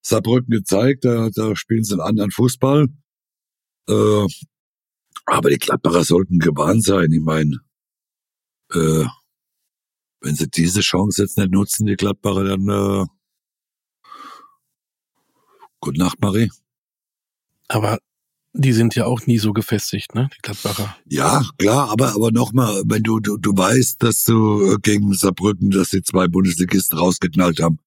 Saarbrücken gezeigt, da, da spielen sie einen anderen Fußball. Äh, aber die Gladbacher sollten gewarnt sein. Ich meine, äh, wenn sie diese Chance jetzt nicht nutzen, die Gladbacher, dann äh, Gute Nacht, Marie. Aber die sind ja auch nie so gefestigt, ne? Die Gladbacher. Ja, klar, aber aber nochmal, wenn du, du du weißt, dass du äh, gegen Saarbrücken, dass die zwei Bundesligisten rausgeknallt haben,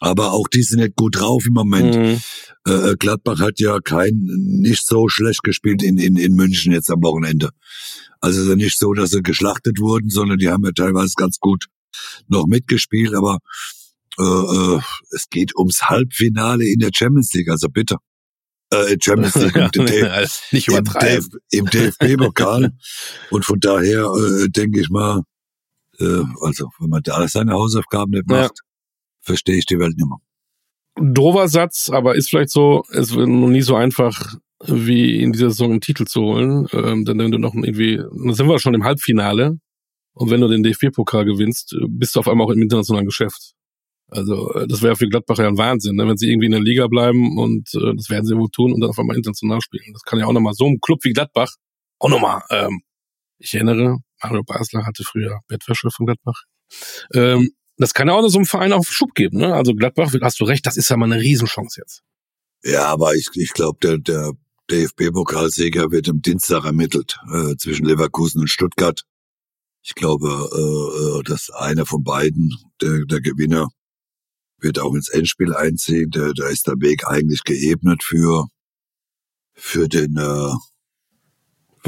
aber auch die sind nicht gut drauf im Moment. Mhm. Äh, Gladbach hat ja kein nicht so schlecht gespielt in in in München jetzt am Wochenende. Also es ist ja nicht so, dass sie geschlachtet wurden, sondern die haben ja teilweise ganz gut noch mitgespielt, aber äh, äh, es geht ums Halbfinale in der Champions League, also bitte. Äh, Champions <laughs> League im, DF <laughs> Nicht im. DF im DFB-Pokal. Und von daher äh, denke ich mal, äh, also wenn man da seine Hausaufgaben nicht macht, verstehe ich die Welt nicht mehr. Dover Satz, aber ist vielleicht so, es wird noch nie so einfach, wie in dieser Saison einen Titel zu holen. Ähm, denn wenn du noch irgendwie, dann sind wir schon im Halbfinale. Und wenn du den DFB-Pokal gewinnst, äh, bist du auf einmal auch im internationalen Geschäft. Also äh, das wäre für Gladbach ja ein Wahnsinn, ne? wenn sie irgendwie in der Liga bleiben und äh, das werden sie wohl tun und dann auf einmal international spielen. Das kann ja auch nochmal so ein Club wie Gladbach auch nochmal. Ähm, ich erinnere, Mario Basler hatte früher Bettwäsche von Gladbach. Ähm, das kann ja auch so einem Verein auf Schub geben. Ne? Also Gladbach, hast du recht, das ist ja mal eine Riesenchance jetzt. Ja, aber ich, ich glaube, der, der DFB-Pokalsieger wird am Dienstag ermittelt äh, zwischen Leverkusen und Stuttgart. Ich glaube, äh, dass einer von beiden, der, der Gewinner, wird auch ins Endspiel einziehen. Da, da ist der Weg eigentlich geebnet für für den, äh,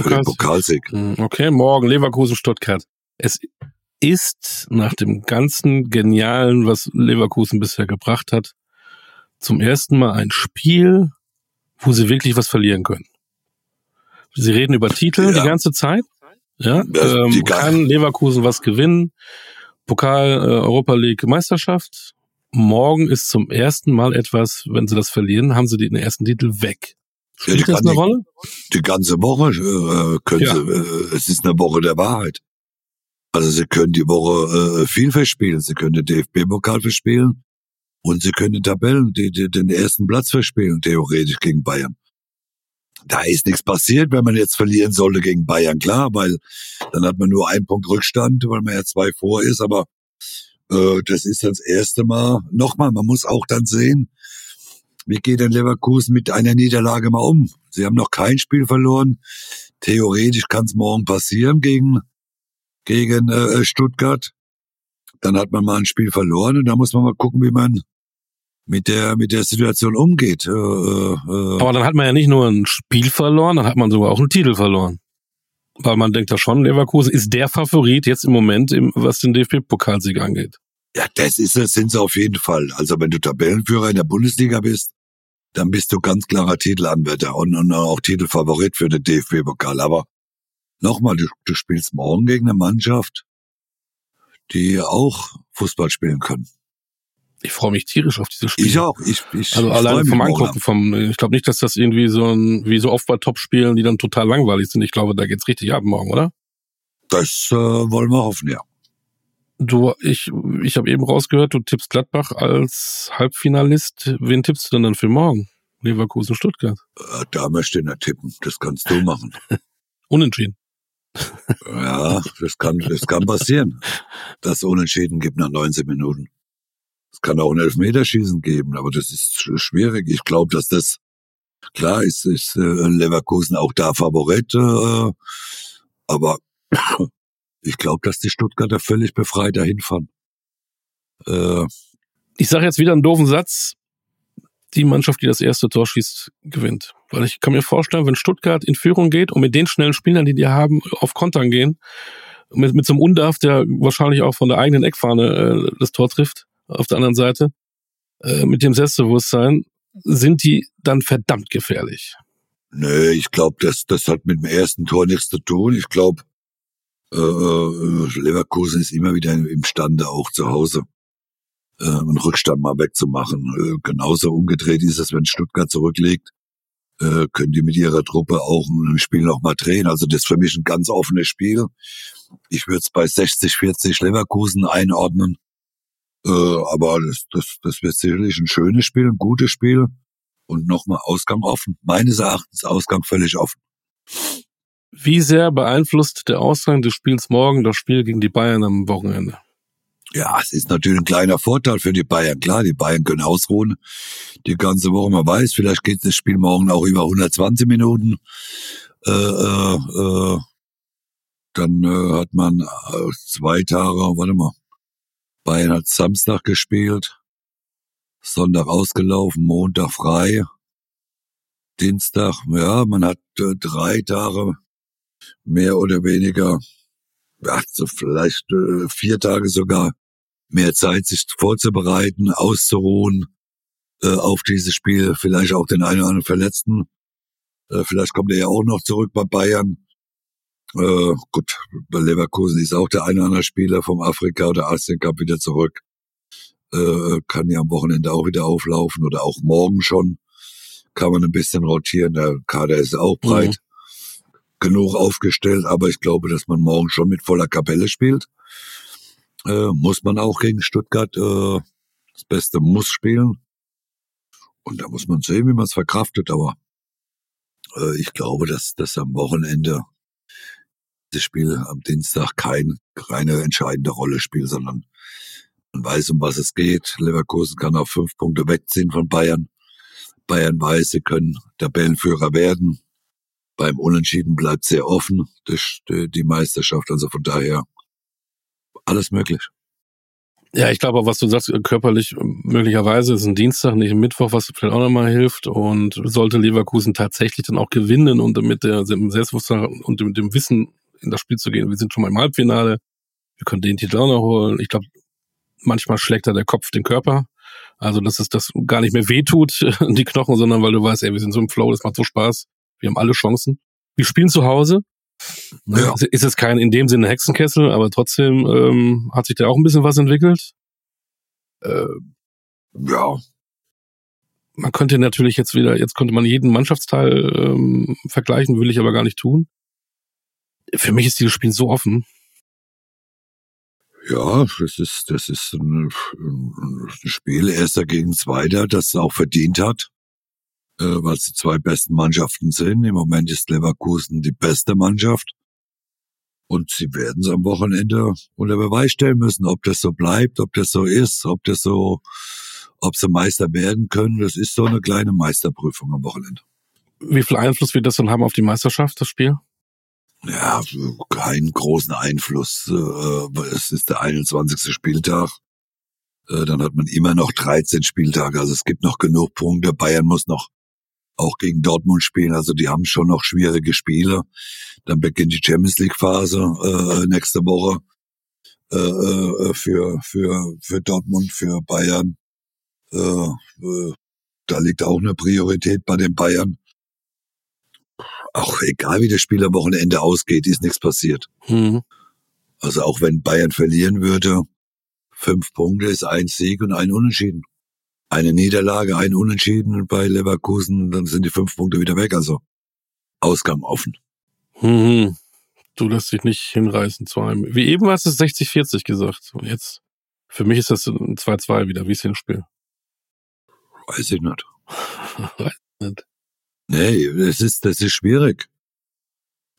für den Pokalsieg. Hm, okay, morgen Leverkusen Stuttgart. Es ist nach dem ganzen Genialen, was Leverkusen bisher gebracht hat, zum ersten Mal ein Spiel, wo sie wirklich was verlieren können. Sie reden über Titel ja. die ganze Zeit. Ja, ähm, kann Leverkusen was gewinnen? Pokal, äh, Europa League, Meisterschaft. Morgen ist zum ersten Mal etwas, wenn sie das verlieren, haben sie den ersten Titel weg. Spielt ja, das eine die, Rolle? Die ganze Woche äh, können ja. sie, äh, es ist eine Woche der Wahrheit. Also sie können die Woche äh, viel verspielen. Sie können den DFB-Pokal verspielen und sie können Tabellen, die, die, den ersten Platz verspielen, theoretisch gegen Bayern. Da ist nichts passiert, wenn man jetzt verlieren sollte gegen Bayern, klar, weil dann hat man nur einen Punkt Rückstand, weil man ja zwei vor ist, aber äh, das ist das erste Mal. Nochmal, man muss auch dann sehen, wie geht denn Leverkusen mit einer Niederlage mal um? Sie haben noch kein Spiel verloren. Theoretisch kann es morgen passieren gegen, gegen äh, Stuttgart. Dann hat man mal ein Spiel verloren und da muss man mal gucken, wie man mit der mit der Situation umgeht. Äh, äh, äh. Aber dann hat man ja nicht nur ein Spiel verloren, dann hat man sogar auch einen Titel verloren. Weil man denkt da schon, Leverkusen ist der Favorit jetzt im Moment, im, was den DFB-Pokalsieg angeht. Ja, das ist es, sind sie auf jeden Fall. Also wenn du Tabellenführer in der Bundesliga bist, dann bist du ganz klarer Titelanwärter und, und auch Titelfavorit für den DFB-Pokal. Aber nochmal, du, du spielst morgen gegen eine Mannschaft, die auch Fußball spielen können. Ich freue mich tierisch auf dieses Spiel. Ich auch. Ich, ich, also alleine vom Angucken, vom, ich glaube nicht, dass das irgendwie so ein, wie so oft bei Top-Spielen, die dann total langweilig sind. Ich glaube, da geht's richtig ab morgen, oder? Das äh, wollen wir hoffen, ja. Du, ich, ich habe eben rausgehört, du tippst Gladbach als Halbfinalist. Wen tippst du denn dann für morgen? Leverkusen, Stuttgart. Äh, da möchte ich nicht tippen. Das kannst du machen. <laughs> Unentschieden. Ja, das kann, das kann passieren. Dass Unentschieden gibt nach 19 Minuten. Es kann auch ein Elfmeterschießen geben, aber das ist schwierig. Ich glaube, dass das klar ist, ist äh, Leverkusen auch da Favorit, äh, aber <coughs> ich glaube, dass die Stuttgarter völlig befreit dahin fahren. Äh, ich sage jetzt wieder einen doofen Satz. Die Mannschaft, die das erste Tor schießt, gewinnt. Weil ich kann mir vorstellen, wenn Stuttgart in Führung geht und mit den schnellen Spielern, die die haben, auf Kontern gehen, mit, mit so einem Undarf, der wahrscheinlich auch von der eigenen Eckfahne äh, das Tor trifft, auf der anderen Seite, äh, mit dem Selbstbewusstsein, sind die dann verdammt gefährlich. Nö, ich glaube, das, das hat mit dem ersten Tor nichts zu tun. Ich glaube, äh, äh, Leverkusen ist immer wieder imstande, auch zu Hause äh, einen Rückstand mal wegzumachen. Äh, genauso umgedreht ist es, wenn Stuttgart zurücklegt, äh, können die mit ihrer Truppe auch ein Spiel noch mal drehen. Also das ist für mich ein ganz offenes Spiel. Ich würde es bei 60-40 Leverkusen einordnen. Äh, aber das, das, das wird sicherlich ein schönes Spiel, ein gutes Spiel. Und nochmal Ausgang offen. Meines Erachtens Ausgang völlig offen. Wie sehr beeinflusst der Ausgang des Spiels morgen das Spiel gegen die Bayern am Wochenende? Ja, es ist natürlich ein kleiner Vorteil für die Bayern. Klar, die Bayern können ausruhen die ganze Woche. Man weiß, vielleicht geht das Spiel morgen auch über 120 Minuten. Äh, äh, äh, dann äh, hat man äh, zwei Tage, warte mal, Bayern hat Samstag gespielt, Sonntag ausgelaufen, Montag frei, Dienstag, ja, man hat äh, drei Tage mehr oder weniger, ja, so vielleicht äh, vier Tage sogar mehr Zeit, sich vorzubereiten, auszuruhen äh, auf dieses Spiel, vielleicht auch den einen oder anderen Verletzten. Äh, vielleicht kommt er ja auch noch zurück bei Bayern. Äh, gut, bei Leverkusen ist auch der eine oder andere Spieler vom Afrika oder Asien Cup wieder zurück. Äh, kann ja am Wochenende auch wieder auflaufen oder auch morgen schon. Kann man ein bisschen rotieren. Der Kader ist auch breit. Mhm genug aufgestellt, aber ich glaube, dass man morgen schon mit voller Kapelle spielt. Äh, muss man auch gegen Stuttgart äh, das Beste muss spielen. Und da muss man sehen, wie man es verkraftet. Aber äh, ich glaube, dass das am Wochenende das Spiel am Dienstag kein, keine entscheidende Rolle spielt, sondern man weiß, um was es geht. Leverkusen kann auch fünf Punkte wegziehen von Bayern. Bayern weiß, sie können Tabellenführer werden. Beim Unentschieden bleibt sehr offen, die Meisterschaft. Also von daher Alles möglich. Ja, ich glaube, was du sagst, körperlich möglicherweise ist ein Dienstag, nicht ein Mittwoch, was vielleicht auch nochmal hilft. Und sollte Leverkusen tatsächlich dann auch gewinnen und mit der Selbstbewusstsein und mit dem Wissen in das Spiel zu gehen, wir sind schon mal im Halbfinale, wir können den Titel auch noch holen. Ich glaube, manchmal schlägt da der Kopf den Körper. Also, dass es das gar nicht mehr wehtut, <laughs> die Knochen, sondern weil du weißt, ey, wir sind so im Flow, das macht so Spaß. Wir haben alle Chancen. Wir spielen zu Hause. Ja. Ist es kein in dem Sinne Hexenkessel, aber trotzdem ähm, hat sich da auch ein bisschen was entwickelt. Äh, ja. Man könnte natürlich jetzt wieder, jetzt könnte man jeden Mannschaftsteil ähm, vergleichen, will ich aber gar nicht tun. Für mich ist dieses Spiel so offen. Ja, das ist, das ist ein, ein Spiel erster gegen zweiter, das es auch verdient hat, äh, weil es die zwei besten Mannschaften sind. Im Moment ist Leverkusen die beste Mannschaft. Und sie werden es am Wochenende unter Beweis stellen müssen, ob das so bleibt, ob das so ist, ob das so, ob sie Meister werden können. Das ist so eine kleine Meisterprüfung am Wochenende. Wie viel Einfluss wird das dann haben auf die Meisterschaft, das Spiel? Ja, keinen großen Einfluss. Äh, es ist der 21. Spieltag. Äh, dann hat man immer noch 13 Spieltage. Also es gibt noch genug Punkte. Bayern muss noch auch gegen Dortmund spielen. Also die haben schon noch schwierige Spiele. Dann beginnt die Champions League Phase äh, nächste Woche äh, äh, für für für Dortmund, für Bayern. Äh, äh, da liegt auch eine Priorität bei den Bayern auch egal wie das Spiel am Wochenende ausgeht, ist nichts passiert. Mhm. Also auch wenn Bayern verlieren würde, fünf Punkte ist ein Sieg und ein Unentschieden. Eine Niederlage, ein Unentschieden bei Leverkusen, dann sind die fünf Punkte wieder weg. Also Ausgang offen. Mhm. Du lässt dich nicht hinreißen zu einem. Wie eben hast du 60-40 gesagt. Und jetzt, für mich ist das ein 2-2 wieder. Wie ist denn das Spiel? Weiß ich nicht. <laughs> Weiß nicht. Nee, das ist, das ist schwierig.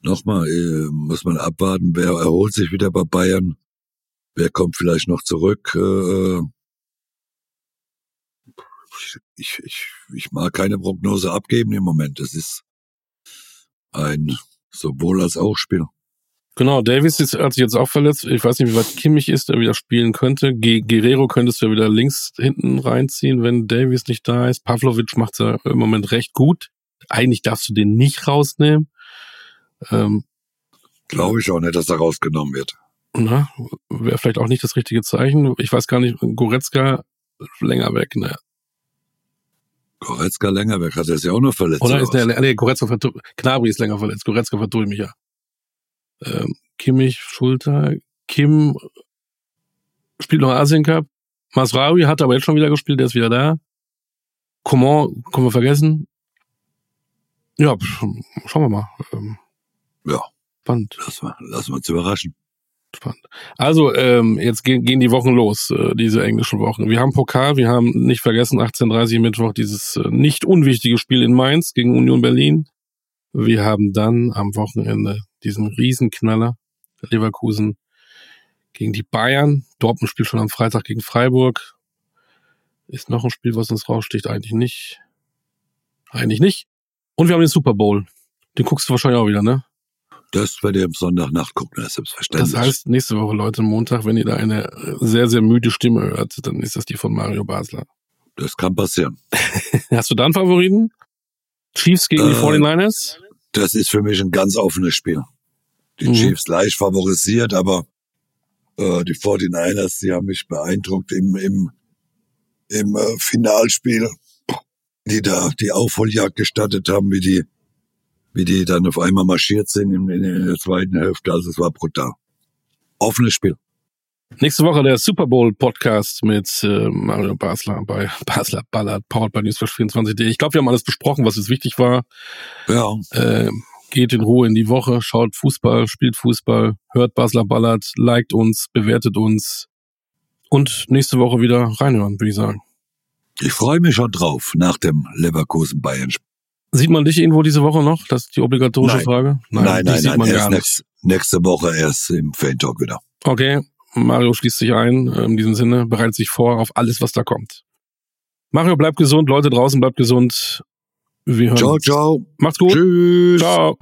Nochmal, äh, muss man abwarten, wer erholt sich wieder bei Bayern, wer kommt vielleicht noch zurück. Äh, ich, ich, ich mag keine Prognose abgeben im Moment. Das ist ein sowohl als auch Spiel. Genau, Davis ist, hat sich jetzt auch verletzt. Ich weiß nicht, wie weit Kimmich ist, der wieder spielen könnte. Ge Guerrero könntest du ja wieder links hinten reinziehen, wenn Davis nicht da ist. Pavlovic macht ja im Moment recht gut eigentlich darfst du den nicht rausnehmen. Ähm, Glaube ich auch nicht, dass er rausgenommen wird. Na, wäre vielleicht auch nicht das richtige Zeichen. Ich weiß gar nicht, Goretzka länger weg, ne? Goretzka länger weg, hat er sich auch noch verletzt. Oder, oder ist der, nee, Goretzka Knabri ist länger verletzt, Goretzka vertue ich mich ja. Ähm, Kimmich, Schulter, Kim spielt noch Asien Cup. Masraoui hat aber jetzt schon wieder gespielt, der ist wieder da. Coman, können wir vergessen. Ja, schauen wir mal. Ähm, ja. Spannend. Lass mal, lass mal uns überraschen. Spannend. Also, ähm, jetzt gehen, gehen die Wochen los, äh, diese englischen Wochen. Wir haben Pokal, wir haben nicht vergessen, 18.30 Mittwoch dieses äh, nicht unwichtige Spiel in Mainz gegen Union Berlin. Wir haben dann am Wochenende diesen Riesenknaller, Leverkusen gegen die Bayern. Dortmund spielt schon am Freitag gegen Freiburg. Ist noch ein Spiel, was uns raussticht? Eigentlich nicht. Eigentlich nicht. Und wir haben den Super Bowl. Den guckst du wahrscheinlich auch wieder, ne? Das werde ich am Sonntag gucken, das ist selbstverständlich. Das heißt, nächste Woche, Leute, Montag, wenn ihr da eine sehr, sehr müde Stimme hört, dann ist das die von Mario Basler. Das kann passieren. <laughs> Hast du da einen Favoriten? Chiefs gegen äh, die 49ers? Das ist für mich ein ganz offenes Spiel. Die mhm. Chiefs leicht favorisiert, aber äh, die 49ers, die haben mich beeindruckt im, im, im äh, Finalspiel die da die Aufholjagd gestattet haben, wie die, wie die dann auf einmal marschiert sind in, in der zweiten Hälfte. Also es war brutal. Offenes Spiel. Nächste Woche der Super Bowl Podcast mit äh, Mario Basler bei <laughs> Basler Ballard, powered by Newsflash24.de. Ich glaube, wir haben alles besprochen, was jetzt wichtig war. Ja. Äh, geht in Ruhe in die Woche, schaut Fußball, spielt Fußball, hört Basler Ballard, liked uns, bewertet uns und nächste Woche wieder reinhören, würde ich sagen. Ich freue mich schon drauf nach dem Leverkusen Bayern. Sieht man dich irgendwo diese Woche noch? Das ist die obligatorische nein. Frage. Nein, nein, nein, sieht nein, man erst gar nicht. nächste Woche erst im Fan Talk wieder. Okay, Mario schließt sich ein. In diesem Sinne bereitet sich vor auf alles, was da kommt. Mario, bleibt gesund. Leute draußen, bleibt gesund. Wir hören ciao, ciao. Macht's gut. Tschüss. Ciao.